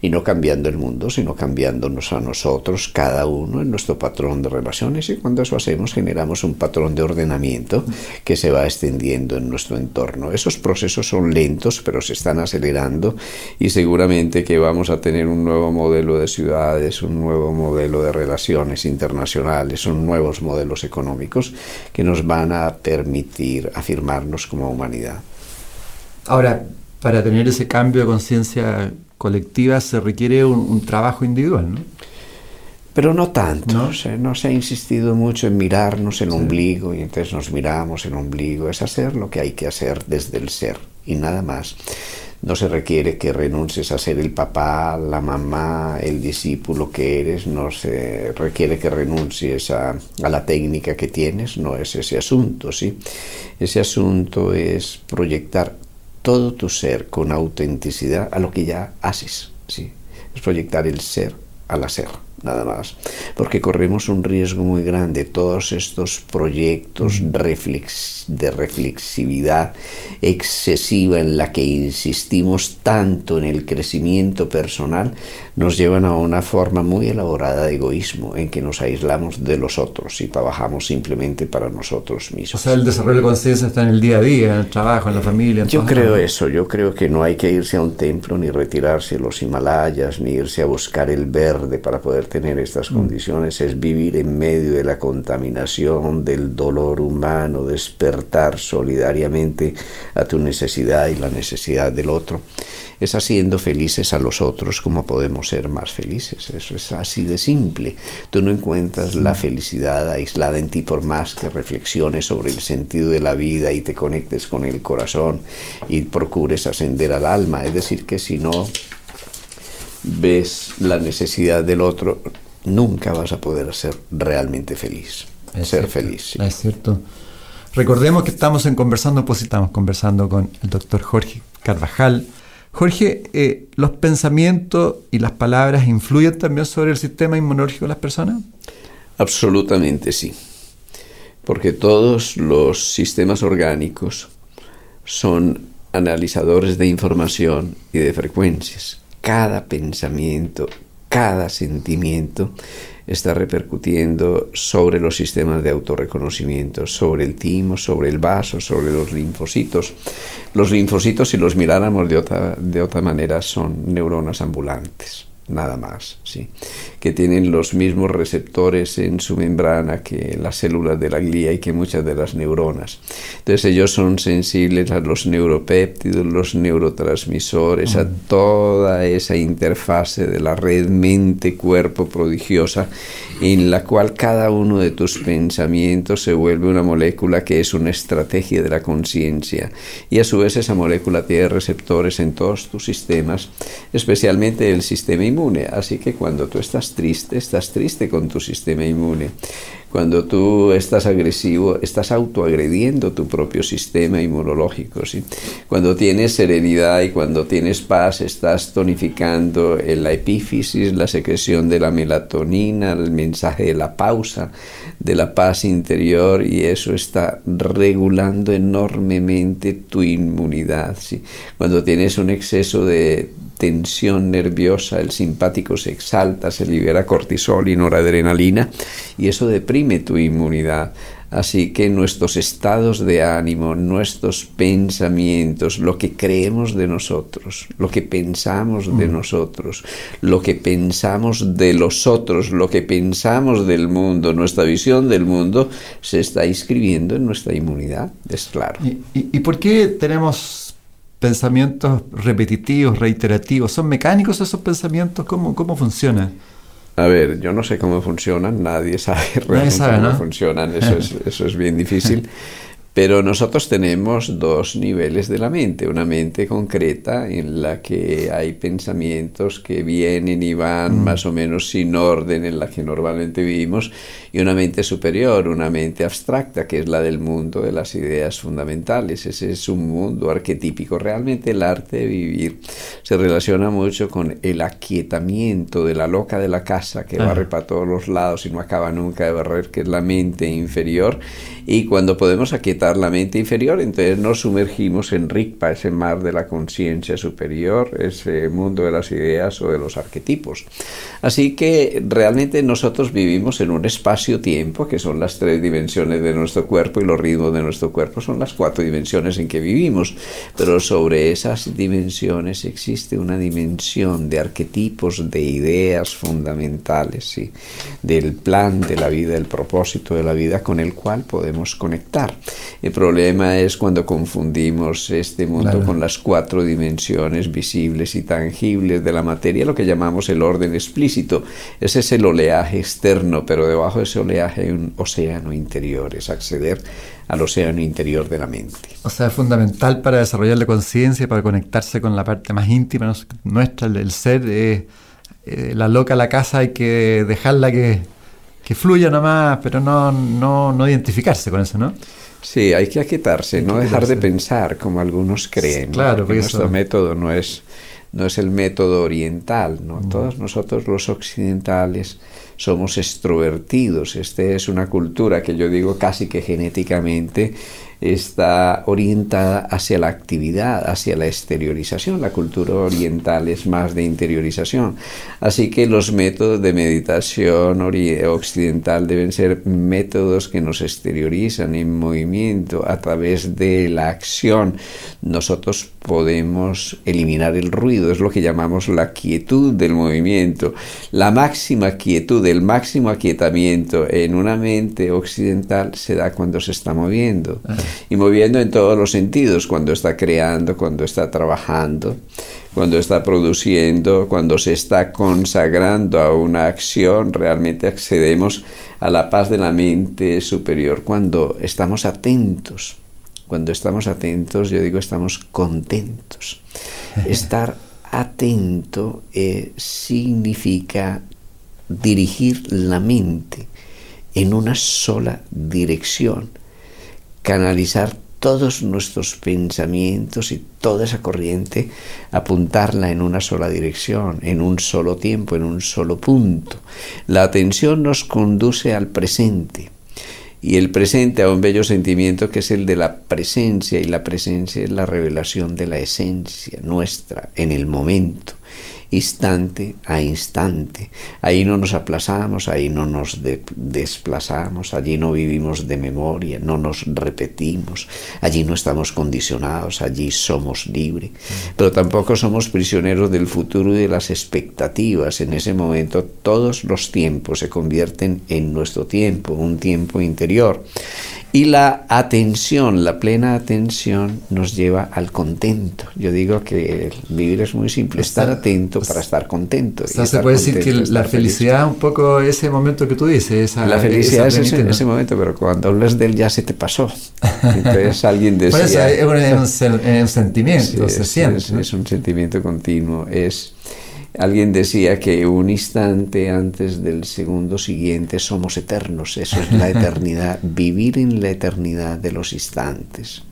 Y no cambiando el mundo, sino cambiándonos a nosotros, cada uno en nuestro patrón de relaciones. Y cuando eso hacemos, generamos un patrón de ordenamiento que se va extendiendo en nuestro entorno. Esos procesos son lentos, pero se están acelerando y seguramente que vamos a tener un nuevo modelo de ciudades, un nuevo modelo de relaciones internacionales, son nuevos modelos económicos que nos van a permitir afirmarnos como humanidad. Ahora, para tener ese cambio de conciencia colectiva se requiere un, un trabajo individual, ¿no? Pero no tanto, ¿No? O sea, no se ha insistido mucho en mirarnos el ombligo y entonces nos miramos el ombligo, es hacer lo que hay que hacer desde el ser y nada más. No se requiere que renuncies a ser el papá, la mamá, el discípulo que eres, no se requiere que renuncies a, la técnica que tienes, no es ese asunto, ¿sí? Ese asunto es proyectar todo tu ser con autenticidad a lo que ya haces, ¿sí? Es proyectar el ser al hacer. Nada más, porque corremos un riesgo muy grande. Todos estos proyectos mm. de reflexividad excesiva en la que insistimos tanto en el crecimiento personal nos llevan a una forma muy elaborada de egoísmo, en que nos aislamos de los otros y trabajamos simplemente para nosotros mismos. O sea, el desarrollo de conciencia está en el día a día, en el trabajo, en la familia. yo creo eso, yo creo que no hay que irse a un templo ni retirarse a los Himalayas, ni irse a buscar el verde para poder tener estas condiciones, es vivir en medio de la contaminación, del dolor humano, despertar solidariamente a tu necesidad y la necesidad del otro. Es haciendo felices a los otros como podemos ser más felices. Eso es así de simple. Tú no encuentras la felicidad aislada en ti por más que reflexiones sobre el sentido de la vida y te conectes con el corazón y procures ascender al alma. Es decir, que si no ves la necesidad del otro, nunca vas a poder ser realmente feliz. ser feliz. Es cierto. Recordemos que estamos en Conversando, pues estamos conversando con el doctor Jorge Carvajal. Jorge, eh, ¿los pensamientos y las palabras influyen también sobre el sistema inmunológico de las personas? Absolutamente sí. Porque todos los sistemas orgánicos son analizadores de información y de frecuencias cada pensamiento, cada sentimiento está repercutiendo sobre los sistemas de autorreconocimiento, sobre el timo, sobre el vaso, sobre los linfocitos. Los linfocitos, si los miráramos de otra, de otra manera, son neuronas ambulantes nada más, ¿sí? Que tienen los mismos receptores en su membrana que las células de la glía y que muchas de las neuronas. Entonces ellos son sensibles a los neuropéptidos, los neurotransmisores, a toda esa interfase de la red mente-cuerpo prodigiosa en la cual cada uno de tus pensamientos se vuelve una molécula que es una estrategia de la conciencia y a su vez esa molécula tiene receptores en todos tus sistemas, especialmente el sistema inmune. Así que cuando tú estás triste, estás triste con tu sistema inmune. Cuando tú estás agresivo, estás autoagrediendo tu propio sistema inmunológico. ¿sí? Cuando tienes serenidad y cuando tienes paz, estás tonificando la epífisis, la secreción de la melatonina, el mensaje de la pausa, de la paz interior y eso está regulando enormemente tu inmunidad. ¿sí? Cuando tienes un exceso de tensión nerviosa, el simpático se exalta, se libera cortisol y noradrenalina y eso deprime tu inmunidad. Así que nuestros estados de ánimo, nuestros pensamientos, lo que creemos de nosotros, lo que pensamos de mm. nosotros, lo que pensamos de los otros, lo que pensamos del mundo, nuestra visión del mundo, se está inscribiendo en nuestra inmunidad, es claro. y por qué tenemos pensamientos repetitivos, reiterativos. ¿Son mecánicos esos pensamientos? ¿Cómo, cómo funciona? A ver, yo no sé cómo funcionan, nadie sabe [laughs] realmente cómo funcionan, eso es, [laughs] eso es bien difícil. Pero nosotros tenemos dos niveles de la mente, una mente concreta en la que hay pensamientos que vienen y van mm. más o menos sin orden en la que normalmente vivimos, y una mente superior, una mente abstracta, que es la del mundo de las ideas fundamentales. Ese es un mundo arquetípico. Realmente el arte de vivir se relaciona mucho con el aquietamiento de la loca de la casa que barre para todos los lados y no acaba nunca de barrer, que es la mente inferior. Y cuando podemos aquietar la mente inferior, entonces nos sumergimos en Rikpa, ese mar de la conciencia superior, ese mundo de las ideas o de los arquetipos. Así que realmente nosotros vivimos en un espacio-tiempo, que son las tres dimensiones de nuestro cuerpo y los ritmos de nuestro cuerpo son las cuatro dimensiones en que vivimos, pero sobre esas dimensiones existe una dimensión de arquetipos, de ideas fundamentales, ¿sí? del plan de la vida, el propósito de la vida con el cual podemos conectar. El problema es cuando confundimos este mundo con las cuatro dimensiones visibles y tangibles de la materia, lo que llamamos el orden explícito. Ese es el oleaje externo, pero debajo de ese oleaje hay un océano interior, es acceder al océano interior de la mente. O sea, es fundamental para desarrollar la conciencia, para conectarse con la parte más íntima nuestra, el ser. Eh, la loca la casa hay que dejarla que, que fluya nomás, pero no, no, no identificarse con eso, ¿no? Sí, hay que aquietarse, no dejar de pensar como algunos creen. Claro, nuestro método no es no es el método oriental, ¿no? Todos nosotros los occidentales somos extrovertidos. Esta es una cultura que yo digo casi que genéticamente está orientada hacia la actividad, hacia la exteriorización. La cultura oriental es más de interiorización. Así que los métodos de meditación occidental deben ser métodos que nos exteriorizan en movimiento a través de la acción. Nosotros podemos eliminar el ruido, es lo que llamamos la quietud del movimiento. La máxima quietud, el máximo aquietamiento en una mente occidental se da cuando se está moviendo y moviendo en todos los sentidos, cuando está creando, cuando está trabajando, cuando está produciendo, cuando se está consagrando a una acción, realmente accedemos a la paz de la mente superior cuando estamos atentos. Cuando estamos atentos, yo digo, estamos contentos. [laughs] Estar atento eh, significa dirigir la mente en una sola dirección canalizar todos nuestros pensamientos y toda esa corriente, apuntarla en una sola dirección, en un solo tiempo, en un solo punto. La atención nos conduce al presente y el presente a un bello sentimiento que es el de la presencia y la presencia es la revelación de la esencia nuestra en el momento instante a instante. Ahí no nos aplazamos, ahí no nos desplazamos, allí no vivimos de memoria, no nos repetimos, allí no estamos condicionados, allí somos libres, pero tampoco somos prisioneros del futuro y de las expectativas. En ese momento todos los tiempos se convierten en nuestro tiempo, un tiempo interior. Y la atención, la plena atención nos lleva al contento. Yo digo que vivir es muy simple, estar atento para estar contento. se puede decir que la felicidad es un poco ese momento que tú dices. la felicidad es ese, ese, momento, pero cuando hablas de él ya se te pasó. Entonces [laughs] alguien decía... es, un, sentimiento, se siente. es un sentimiento continuo, es Alguien decía que un instante antes del segundo siguiente somos eternos, eso es la eternidad, [laughs] vivir en la eternidad de los instantes.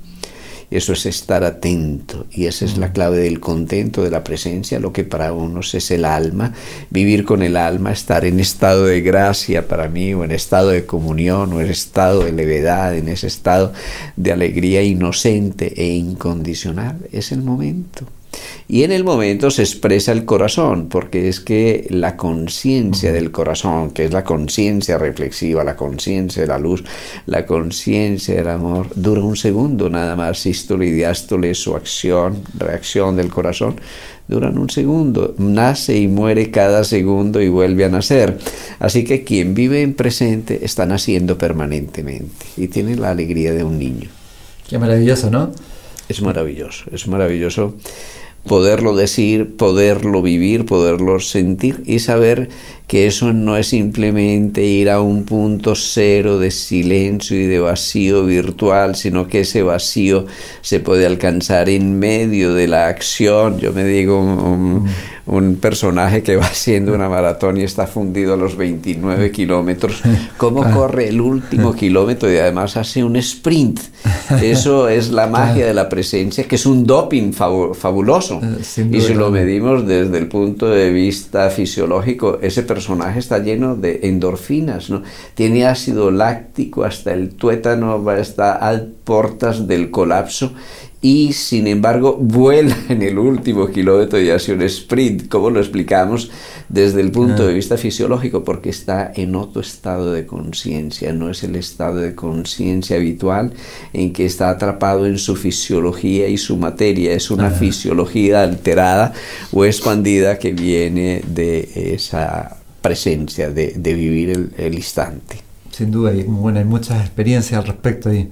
Eso es estar atento y esa es la mm. clave del contento, de la presencia, lo que para unos es el alma, vivir con el alma, estar en estado de gracia para mí, o en estado de comunión, o en estado de levedad, en ese estado de alegría inocente e incondicional. Es el momento. Y en el momento se expresa el corazón, porque es que la conciencia del corazón, que es la conciencia reflexiva, la conciencia de la luz, la conciencia del amor, dura un segundo nada más, sístole y diástole, su acción, reacción del corazón, duran un segundo, nace y muere cada segundo y vuelve a nacer. Así que quien vive en presente está naciendo permanentemente y tiene la alegría de un niño. Qué maravilloso, ¿no? Es maravilloso, es maravilloso poderlo decir, poderlo vivir, poderlo sentir y saber que eso no es simplemente ir a un punto cero de silencio y de vacío virtual, sino que ese vacío se puede alcanzar en medio de la acción. Yo me digo un, un personaje que va haciendo una maratón y está fundido a los 29 kilómetros, ¿cómo ah. corre el último kilómetro y además hace un sprint? Eso es la [laughs] magia de la presencia, que es un doping fabuloso. Eh, y si lo medimos desde el punto de vista fisiológico, ese personaje personaje está lleno de endorfinas, ¿no? Tiene ácido láctico hasta el tuétano, va a puertas del colapso y sin embargo vuela [laughs] en el último kilómetro y hace un sprint. ¿Cómo lo explicamos? Desde el punto de ah. vista fisiológico, porque está en otro estado de conciencia, no es el estado de conciencia habitual en que está atrapado en su fisiología y su materia, es una fisiología alterada o expandida que viene de esa presencia, de, vivir el, instante. Sin duda, y bueno, hay muchas experiencias al respecto. Y,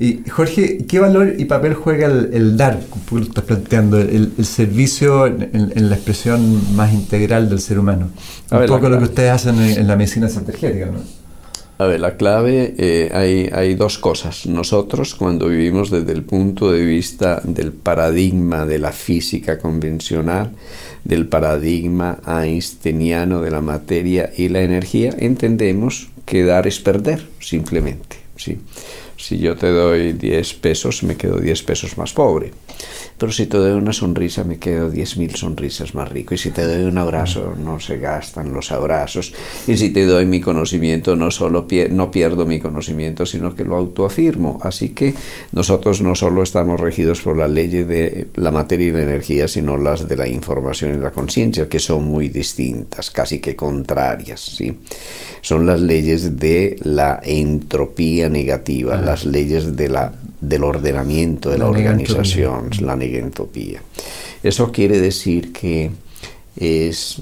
y Jorge, ¿qué valor y papel juega el, dar, como estás planteando, el, servicio en, la expresión más integral del ser humano? Un poco lo que ustedes hacen en, la medicina sintergética, ¿no? A ver, la clave, eh, hay, hay, dos cosas. Nosotros, cuando vivimos desde el punto de vista del paradigma de la física convencional, del paradigma einsteiniano de la materia y la energía, entendemos que dar es perder, simplemente. Si yo te doy 10 pesos, me quedo 10 pesos más pobre. Pero si te doy una sonrisa, me quedo 10.000 sonrisas más rico. Y si te doy un abrazo, no se gastan los abrazos. Y si te doy mi conocimiento, no solo no pierdo mi conocimiento, sino que lo autoafirmo. Así que nosotros no solo estamos regidos por las leyes de la materia y la energía, sino las de la información y la conciencia, que son muy distintas, casi que contrarias. ¿sí? Son las leyes de la entropía negativa, las leyes de la del ordenamiento de la, organización, la negentropía. Eso quiere decir que es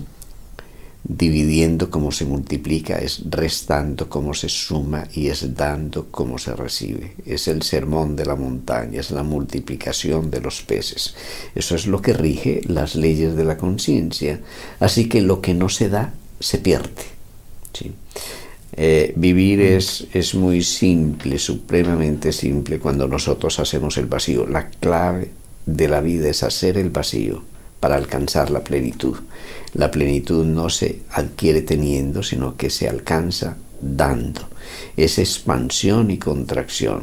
dividiendo como se multiplica, es restando como se suma y es dando como se recibe. Es el sermón de la montaña, es la multiplicación de los peces. Eso es lo que rige las leyes de la conciencia. Así que lo que no se da, se pierde. ¿sí? Eh, vivir es, es muy simple, supremamente simple cuando nosotros hacemos el vacío. La clave de la vida es hacer el vacío para alcanzar la plenitud. La plenitud no se adquiere teniendo, sino que se alcanza dando. Es expansión y contracción.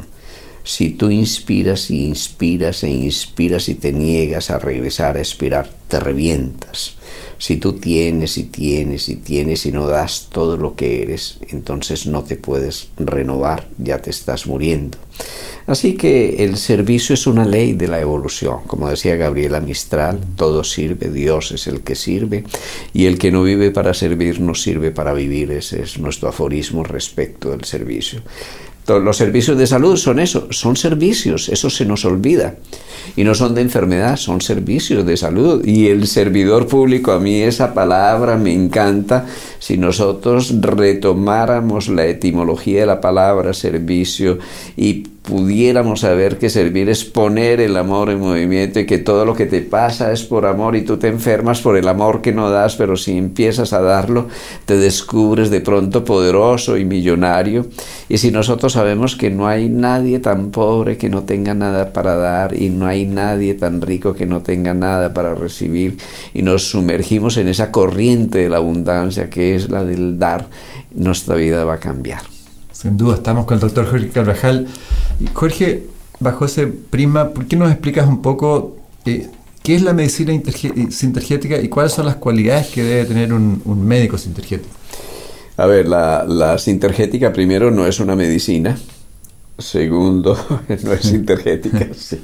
Si tú inspiras y inspiras e inspiras y te niegas a regresar a expirar, te revientas. Si tú tienes y tienes y tienes y no das todo lo que eres, entonces no te puedes renovar, ya te estás muriendo. Así que el servicio es una ley de la evolución. Como decía Gabriela Mistral, todo sirve, Dios es el que sirve y el que no vive para servir no sirve para vivir. Ese es nuestro aforismo respecto del servicio. Los servicios de salud son eso, son servicios, eso se nos olvida. Y no son de enfermedad, son servicios de salud. Y el servidor público, a mí esa palabra me encanta. Si nosotros retomáramos la etimología de la palabra servicio y pudiéramos saber que servir es poner el amor en movimiento y que todo lo que te pasa es por amor y tú te enfermas por el amor que no das, pero si empiezas a darlo, te descubres de pronto poderoso y millonario. Y si nosotros sabemos que no hay nadie tan pobre que no tenga nada para dar y no hay nadie tan rico que no tenga nada para recibir y nos sumergimos en esa corriente de la abundancia que es la del dar, nuestra vida va a cambiar. Sin duda, estamos con el doctor Jorge Carvajal. Jorge, bajo ese prisma, ¿por qué nos explicas un poco eh, qué es la medicina sintergética y cuáles son las cualidades que debe tener un, médico sintergético? A ver, la, la sintergética primero no es una medicina, segundo [laughs] no es [laughs] sintergética. Sí.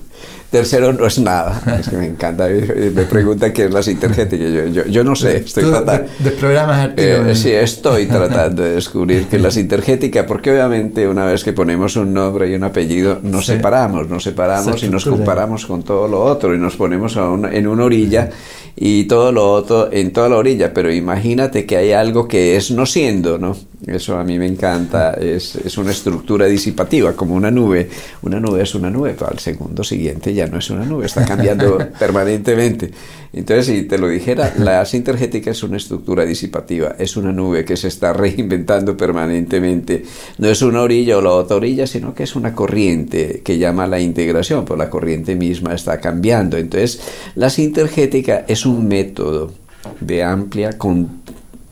Tercero, no es nada. Es que me encanta. Me preguntan qué es la sintergética. Yo, yo, no sé. Estoy tratando. De, programas eh, Sí, estoy tratando de descubrir qué es la sintergética, porque obviamente una vez que ponemos un nombre y un apellido, nos separamos, nos separamos y nos comparamos con todo lo otro y nos ponemos en una orilla y todo lo otro en toda la orilla. Pero imagínate que hay algo que es no siendo, ¿no? Eso a mí me encanta. Es, es una estructura disipativa, como una nube. Una nube es una nube, pero al segundo siguiente ya no es una nube, está cambiando [laughs] permanentemente. Entonces, si te lo dijera, la sintergética es una estructura disipativa, es una nube que se está reinventando permanentemente. No es una orilla o la otra orilla, sino que es una corriente que llama la integración, pues la corriente misma está cambiando. Entonces, la sintergética es un método de amplia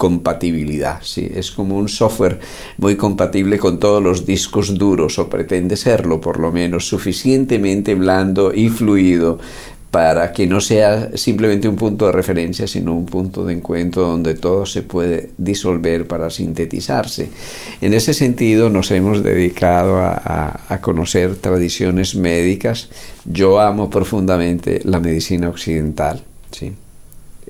compatibilidad. ¿sí? Es como un software muy compatible con todos los discos duros, o pretende serlo por lo menos, suficientemente blando y fluido para que no sea simplemente un punto de referencia, sino un punto de encuentro donde todo se puede disolver para sintetizarse. En ese sentido nos hemos dedicado a, a conocer tradiciones médicas. Yo amo profundamente la medicina occidental. ¿sí?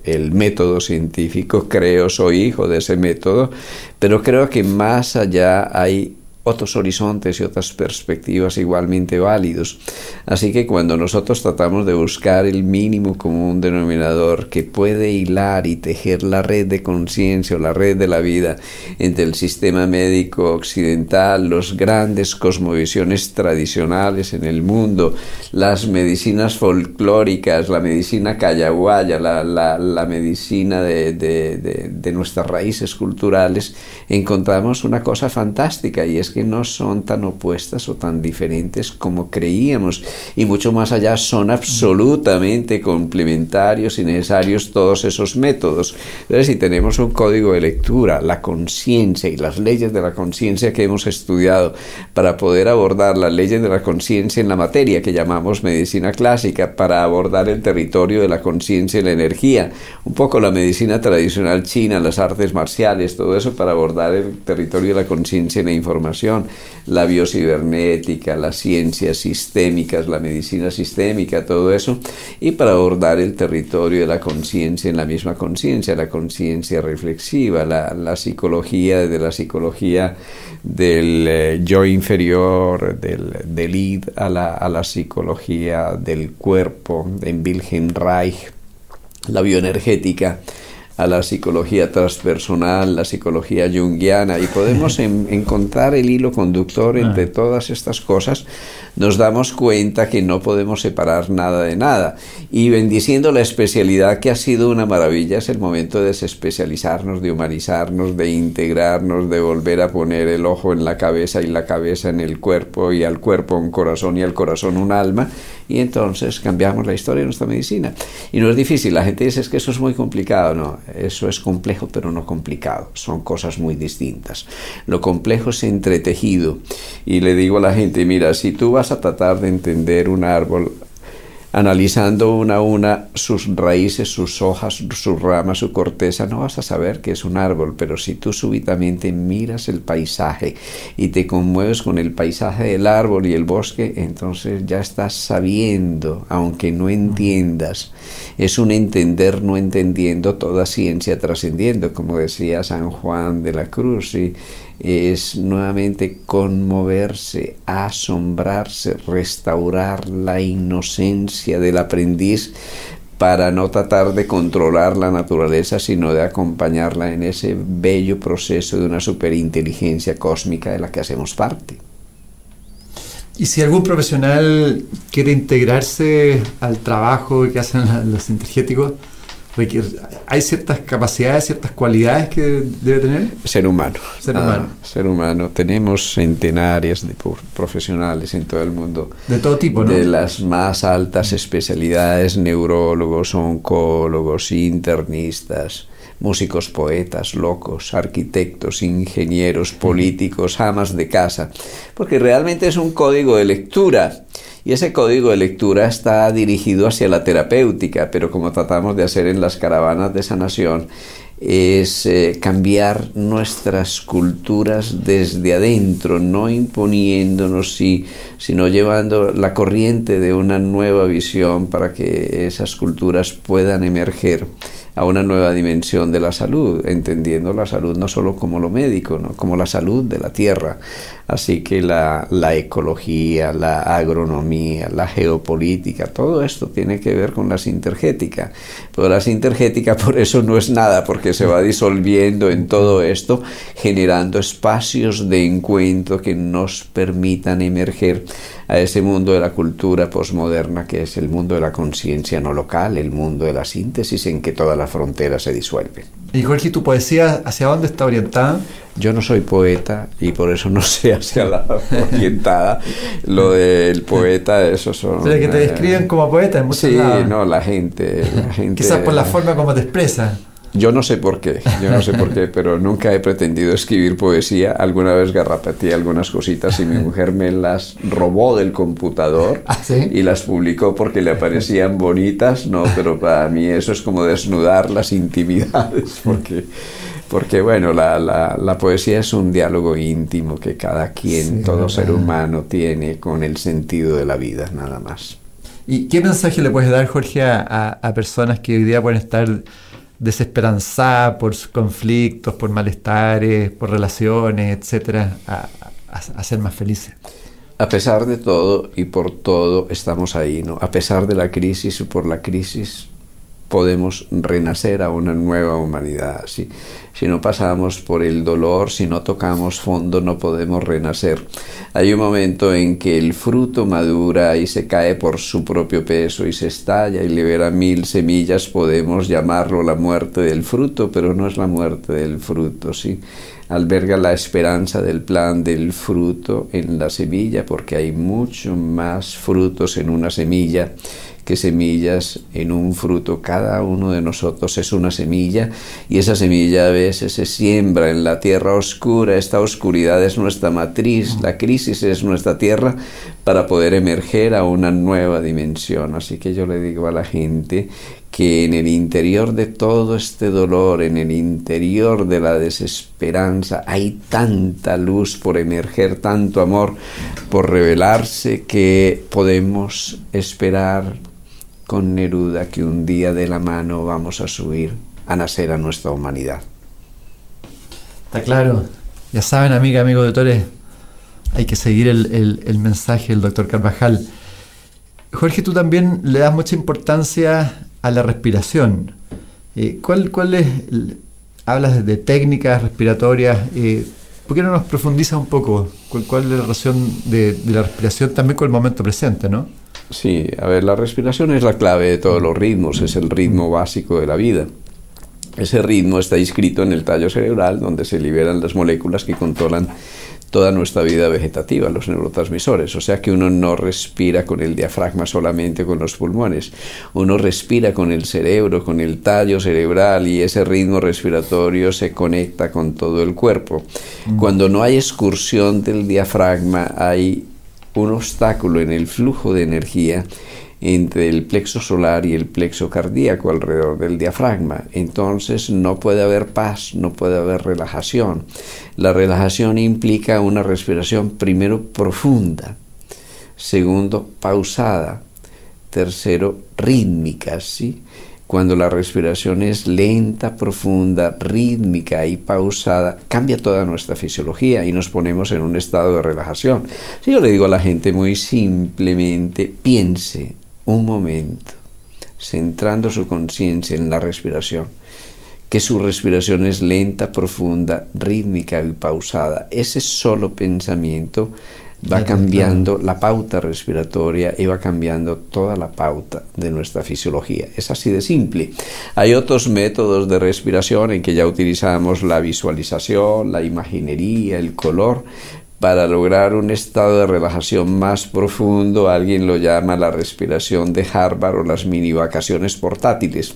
El método científico, creo, soy hijo de ese método, pero creo que más allá hay otros horizontes y otras perspectivas igualmente válidos. Así que cuando nosotros tratamos de buscar el mínimo común denominador que puede hilar y tejer la red de conciencia o la red de la vida entre el sistema médico occidental, los grandes cosmovisiones tradicionales en el mundo, las medicinas folclóricas, la medicina callahuaya, la, la, medicina de, de, de nuestras raíces culturales, encontramos una cosa fantástica y es que no son tan opuestas o tan diferentes como creíamos y mucho más allá son absolutamente complementarios y necesarios todos esos métodos. Entonces, si tenemos un código de lectura, la conciencia y las leyes de la conciencia que hemos estudiado para poder abordar las leyes de la conciencia en la materia que llamamos medicina clásica, para abordar el territorio de la conciencia y la energía, un poco la medicina tradicional china, las artes marciales, todo eso para abordar el territorio de la conciencia y la información, la biocibernética, las ciencias sistémicas, la medicina sistémica, todo eso, y para abordar el territorio de la conciencia en la misma conciencia, la conciencia reflexiva, la, psicología de la psicología del eh, yo inferior, del, id a la psicología del cuerpo, en Wilhelm Reich, la bioenergética a la psicología transpersonal, la psicología junguiana, y podemos [laughs] encontrar el hilo conductor entre ah. todas estas cosas, nos damos cuenta que no podemos separar nada de nada. Y bendiciendo la especialidad que ha sido una maravilla, es el momento de desespecializarnos, de humanizarnos, de integrarnos, de volver a poner el ojo en la cabeza y la cabeza en el cuerpo, y al cuerpo un corazón y al corazón un alma, y entonces cambiamos la historia de nuestra medicina. Y no es difícil, la gente dice es que eso es muy complicado, no, eso es complejo pero no complicado, son cosas muy distintas. Lo complejo es entretejido y le digo a la gente, mira, si tú vas a tratar de entender un árbol, analizando una a una sus raíces, sus hojas, sus ramas, su corteza, no vas a saber que es un árbol, pero si tú súbitamente miras el paisaje y te conmueves con el paisaje del árbol y el bosque, entonces ya estás sabiendo, aunque no entiendas. Es un entender no entendiendo toda ciencia trascendiendo, como decía San Juan de la Cruz. Es nuevamente conmoverse, asombrarse, restaurar la inocencia del aprendiz para no tratar de controlar la naturaleza, sino de acompañarla en ese bello proceso de una superinteligencia cósmica de la que hacemos parte. Y si algún profesional quiere integrarse al trabajo que hacen los energéticos, hay ciertas capacidades, ciertas cualidades que debe tener. Ser humano. Ser humano. ser humano. Tenemos centenares de profesionales en todo el mundo. De todo tipo, ¿no? De las más altas especialidades, neurólogos, oncólogos, internistas, músicos, poetas, locos, arquitectos, ingenieros, políticos, amas de casa, porque realmente es un código de lectura y ese código de lectura está dirigido hacia la terapéutica, pero como tratamos de hacer en las caravanas de sanación, es eh, cambiar nuestras culturas desde adentro, no imponiéndonos, sino llevando la corriente de una nueva visión para que esas culturas puedan emerger a una nueva dimensión de la salud, entendiendo la salud no solo como lo médico, ¿no? como la salud de la tierra. Así que la, la ecología, la agronomía, la geopolítica, todo esto tiene que ver con la sintergética. Pero la sintergética [laughs] por eso no es nada, porque se va disolviendo en todo esto, generando espacios de encuentro que nos permitan emerger a ese mundo de la cultura posmoderna que es el mundo de la conciencia no local, el mundo de la síntesis en que todas las fronteras se disuelven. Y Jorge, ¿tu poesía hacia dónde está orientada? Yo no soy poeta y por eso no sé hacia la [laughs] orientada. Lo del poeta, eso son... Pero que te describen como poeta en muchos Sí, no, la gente, la [laughs] gente... Quizás por la forma como te expresa. Yo no sé por qué, yo no sé por qué, [laughs] pero nunca he pretendido escribir poesía. Alguna vez garrapateé algunas cositas y mi mujer me las robó del computador ¿Ah, y las publicó porque le parecían bonitas, no, pero para mí eso es como desnudar las intimidades, [laughs] porque, porque bueno, la, la, la poesía es un diálogo íntimo que cada quien, todo ser humano tiene con el sentido de la vida, nada más. ¿Y qué mensaje le puedes dar, Jorge, a, a personas que hoy día pueden estar desesperanzada por conflictos, por malestares, por relaciones, etcétera, a, a, ser más felices. A pesar de todo y por todo estamos ahí, ¿no? A pesar de la crisis y por la crisis podemos renacer a una nueva humanidad. Si, si no pasamos por el dolor, si no tocamos fondo, no podemos renacer. Hay un momento en que el fruto madura y se cae por su propio peso y se estalla y libera mil semillas. Podemos llamarlo la muerte del fruto, pero no es la muerte del fruto, ¿sí? alberga la esperanza del plan del fruto en la semilla, porque hay mucho más frutos en una semilla que semillas en un fruto. Cada uno de nosotros es una semilla y esa semilla a veces se siembra en la tierra oscura. Esta oscuridad es nuestra matriz, la crisis es nuestra tierra para poder emerger a una nueva dimensión. Así que yo le digo a la gente que en el interior de todo este dolor, en el interior de la desesperanza, hay tanta luz por emerger, tanto amor por revelarse que podemos esperar con Neruda que un día de la mano vamos a subir a nacer a nuestra humanidad. Está claro. Ya saben, amiga, amigo de Tore, hay que seguir el, mensaje del doctor Carvajal. Jorge, tú también le das mucha importancia a la respiración. Eh, ¿cuál, ¿Cuál es, hablas de técnicas respiratorias? Eh, ¿Por qué no nos profundiza un poco cuál, es la relación de, de, la respiración también con el momento presente, no? Sí, a ver, la respiración es la clave de todos los ritmos, es el ritmo básico de la vida. Ese ritmo está inscrito en el tallo cerebral, donde se liberan las moléculas que controlan toda nuestra vida vegetativa, los neurotransmisores. O sea que uno no respira con el diafragma solamente con los pulmones, uno respira con el cerebro, con el tallo cerebral y ese ritmo respiratorio se conecta con todo el cuerpo. Mm. Cuando no hay excursión del diafragma, hay un obstáculo en el flujo de energía entre el plexo solar y el plexo cardíaco alrededor del diafragma. Entonces no puede haber paz, no puede haber relajación. La relajación implica una respiración primero profunda, segundo pausada, tercero rítmica, ¿sí? Cuando la respiración es lenta, profunda, rítmica y pausada, cambia toda nuestra fisiología y nos ponemos en un estado de relajación. Si yo le digo a la gente muy simplemente, piense un momento, centrando su conciencia en la respiración, que su respiración es lenta, profunda, rítmica y pausada. Ese solo pensamiento va cambiando la pauta respiratoria y va cambiando toda la pauta de nuestra fisiología. Es así de simple. Hay otros métodos de respiración en que ya utilizamos la visualización, la imaginería, el color, para lograr un estado de relajación más profundo, alguien lo llama la respiración de Harvard o las mini vacaciones portátiles,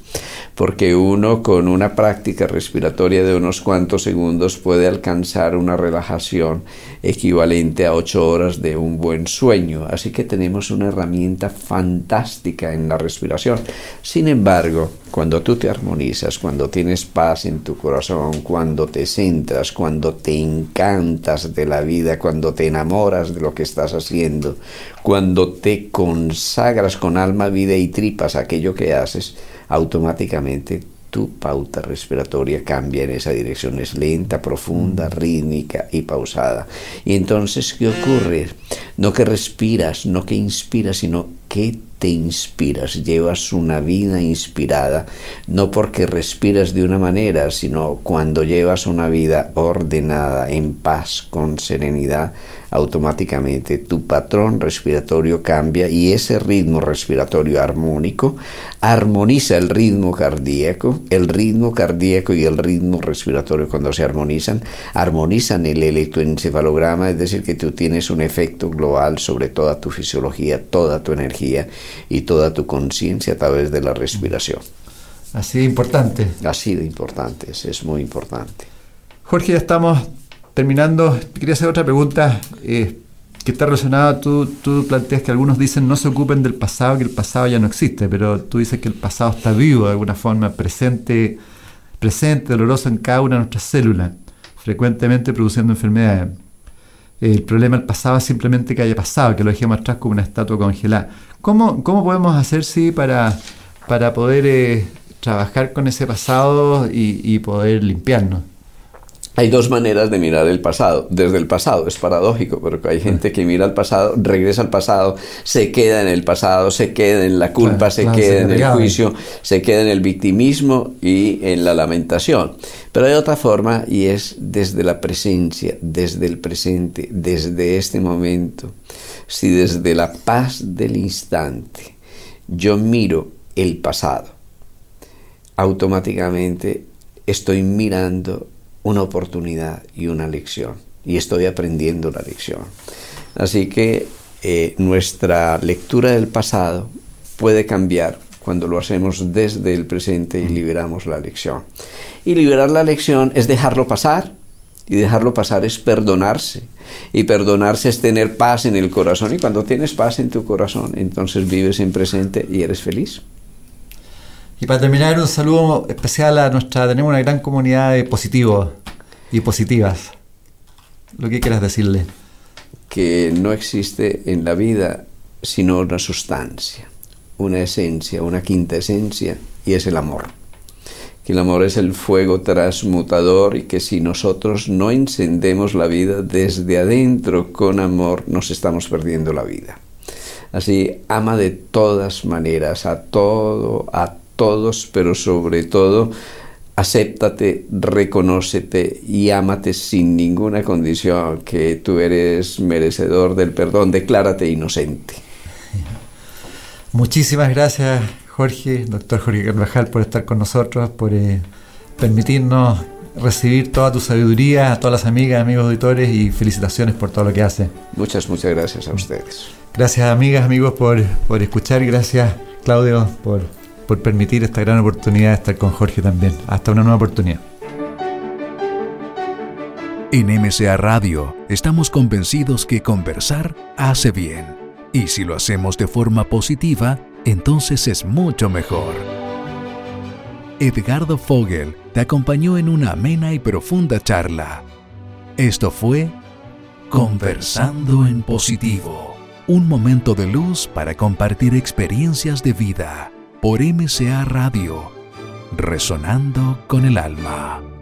porque uno con una práctica respiratoria de unos cuantos segundos puede alcanzar una relajación equivalente a ocho horas de un buen sueño. Así que tenemos una herramienta fantástica en la respiración. Sin embargo, cuando tú te armonizas, cuando tienes paz en tu corazón, cuando te centras, cuando te encantas de la vida, cuando te enamoras de lo que estás haciendo, cuando te consagras con alma, vida y tripas aquello que haces, automáticamente tu pauta respiratoria cambia en esa dirección, es lenta, profunda, rítmica y pausada. Y entonces, ¿qué ocurre? No que respiras, no que inspiras, sino que te inspiras, llevas una vida inspirada, no porque respiras de una manera, sino cuando llevas una vida ordenada, en paz, con serenidad, automáticamente tu patrón respiratorio cambia y ese ritmo respiratorio armónico armoniza el ritmo cardíaco, el ritmo cardíaco y el ritmo respiratorio cuando se armonizan, armonizan el electroencefalograma, es decir, que tú tienes un efecto global sobre toda tu fisiología, toda tu energía y toda tu conciencia a través de la respiración. Así de importante. Así de importante, es muy importante. Jorge, ya estamos terminando, quería hacer otra pregunta eh, que está relacionada, tú, planteas que algunos dicen no se ocupen del pasado, que el pasado ya no existe, pero tú dices que el pasado está vivo de alguna forma, presente, presente, doloroso en cada una de nuestras células, frecuentemente produciendo enfermedades. El problema del pasado es simplemente que haya pasado, que lo dejemos atrás como una estatua congelada. ¿Cómo, podemos hacer, sí, para, para poder eh, trabajar con ese pasado y poder limpiarnos? Hay dos maneras de mirar el pasado. Desde el pasado, es paradójico, pero hay gente que mira al pasado, regresa al pasado, se queda en el pasado, se queda en la culpa, se queda en el juicio, se queda en el victimismo y en la lamentación. Pero hay otra forma y es desde la presencia, desde el presente, desde este momento. Si desde la paz del instante yo miro el pasado, automáticamente estoy mirando una oportunidad y una lección. Y estoy aprendiendo la lección. Así que eh, nuestra lectura del pasado puede cambiar cuando lo hacemos desde el presente y liberamos la lección. Y liberar la lección es dejarlo pasar. Y dejarlo pasar es perdonarse. Y perdonarse es tener paz en el corazón. Y cuando tienes paz en tu corazón, entonces vives en presente y eres feliz. Y para terminar, un saludo especial a nuestra, tenemos una gran comunidad de positivos y positivas. Lo que quieras decirle. Que no existe en la vida sino una sustancia, una esencia, una quinta esencia, y es el amor. Que el amor es el fuego transmutador y que si nosotros no encendemos la vida desde adentro con amor, nos estamos perdiendo la vida. Así, ama de todas maneras, a todo, a todos, pero sobre todo, acéptate, reconócete y ámate sin ninguna condición, que tú eres merecedor del perdón, declárate inocente. Muchísimas gracias, Jorge, doctor Jorge Carvajal, por estar con nosotros, por eh, permitirnos recibir toda tu sabiduría, a todas las amigas, amigos auditores y felicitaciones por todo lo que hace. Muchas, muchas gracias a ustedes. Gracias, amigas, amigos, por, por escuchar gracias, Claudio, por por permitir esta gran oportunidad de estar con Jorge también. Hasta una nueva oportunidad. En MCA Radio estamos convencidos que conversar hace bien. Y si lo hacemos de forma positiva, entonces es mucho mejor. Edgardo Fogel te acompañó en una amena y profunda charla. Esto fue Conversando en Positivo, un momento de luz para compartir experiencias de vida por MCA Radio, resonando con el alma.